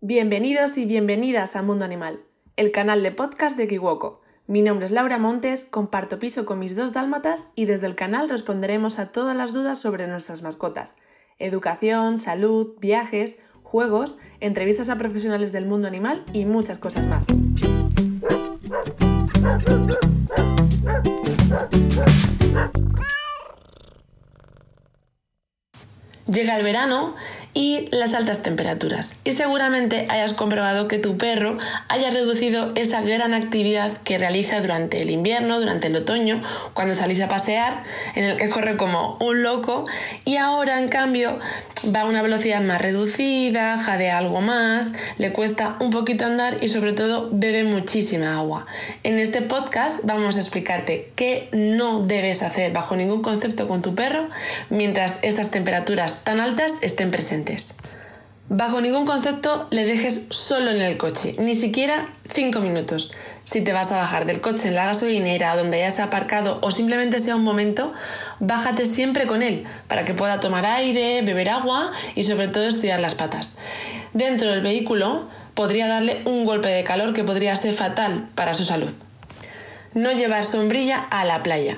Bienvenidos y bienvenidas a Mundo Animal, el canal de podcast de Kiwoko. Mi nombre es Laura Montes, comparto piso con mis dos dálmatas y desde el canal responderemos a todas las dudas sobre nuestras mascotas. Educación, salud, viajes, juegos, entrevistas a profesionales del mundo animal y muchas cosas más. Llega el verano y las altas temperaturas. Y seguramente hayas comprobado que tu perro haya reducido esa gran actividad que realiza durante el invierno, durante el otoño, cuando salís a pasear, en el que corre como un loco y ahora en cambio va a una velocidad más reducida, jadea algo más, le cuesta un poquito andar y sobre todo bebe muchísima agua. En este podcast vamos a explicarte qué no debes hacer bajo ningún concepto con tu perro mientras estas temperaturas tan altas estén presentes. Bajo ningún concepto le dejes solo en el coche, ni siquiera 5 minutos. Si te vas a bajar del coche en la gasolinera donde hayas aparcado o simplemente sea un momento, bájate siempre con él para que pueda tomar aire, beber agua y sobre todo estirar las patas. Dentro del vehículo podría darle un golpe de calor que podría ser fatal para su salud. No llevar sombrilla a la playa.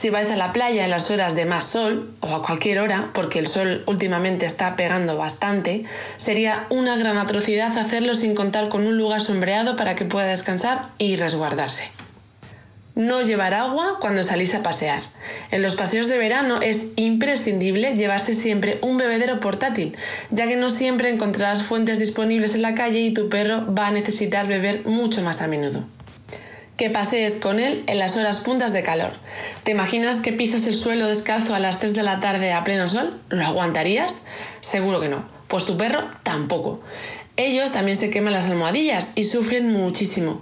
Si vais a la playa en las horas de más sol, o a cualquier hora, porque el sol últimamente está pegando bastante, sería una gran atrocidad hacerlo sin contar con un lugar sombreado para que pueda descansar y resguardarse. No llevar agua cuando salís a pasear. En los paseos de verano es imprescindible llevarse siempre un bebedero portátil, ya que no siempre encontrarás fuentes disponibles en la calle y tu perro va a necesitar beber mucho más a menudo que pasees con él en las horas puntas de calor. ¿Te imaginas que pisas el suelo descalzo a las 3 de la tarde a pleno sol? ¿Lo aguantarías? Seguro que no. Pues tu perro tampoco. Ellos también se queman las almohadillas y sufren muchísimo.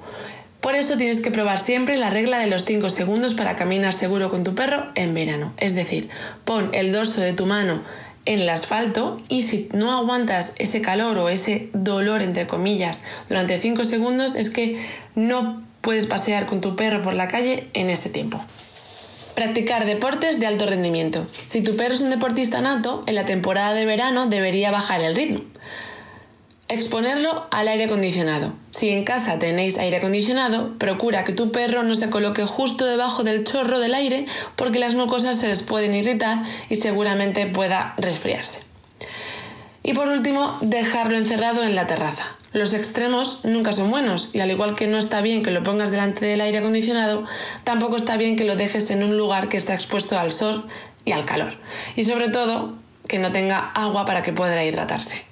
Por eso tienes que probar siempre la regla de los 5 segundos para caminar seguro con tu perro en verano. Es decir, pon el dorso de tu mano en el asfalto y si no aguantas ese calor o ese dolor entre comillas durante 5 segundos es que no puedes pasear con tu perro por la calle en ese tiempo. Practicar deportes de alto rendimiento. Si tu perro es un deportista nato, en la temporada de verano debería bajar el ritmo. Exponerlo al aire acondicionado. Si en casa tenéis aire acondicionado, procura que tu perro no se coloque justo debajo del chorro del aire porque las mucosas se les pueden irritar y seguramente pueda resfriarse. Y por último, dejarlo encerrado en la terraza. Los extremos nunca son buenos y al igual que no está bien que lo pongas delante del aire acondicionado, tampoco está bien que lo dejes en un lugar que está expuesto al sol y al calor. Y sobre todo, que no tenga agua para que pueda hidratarse.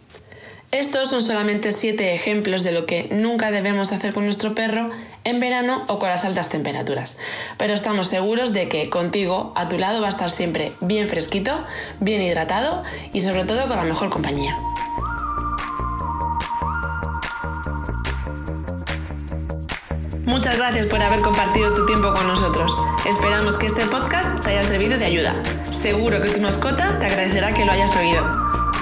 Estos son solamente 7 ejemplos de lo que nunca debemos hacer con nuestro perro en verano o con las altas temperaturas. Pero estamos seguros de que contigo, a tu lado, va a estar siempre bien fresquito, bien hidratado y sobre todo con la mejor compañía. Muchas gracias por haber compartido tu tiempo con nosotros. Esperamos que este podcast te haya servido de ayuda. Seguro que tu mascota te agradecerá que lo hayas oído.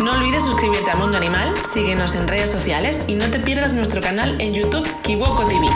No olvides suscribirte a Mundo Animal, síguenos en redes sociales y no te pierdas nuestro canal en YouTube Kiwoko TV.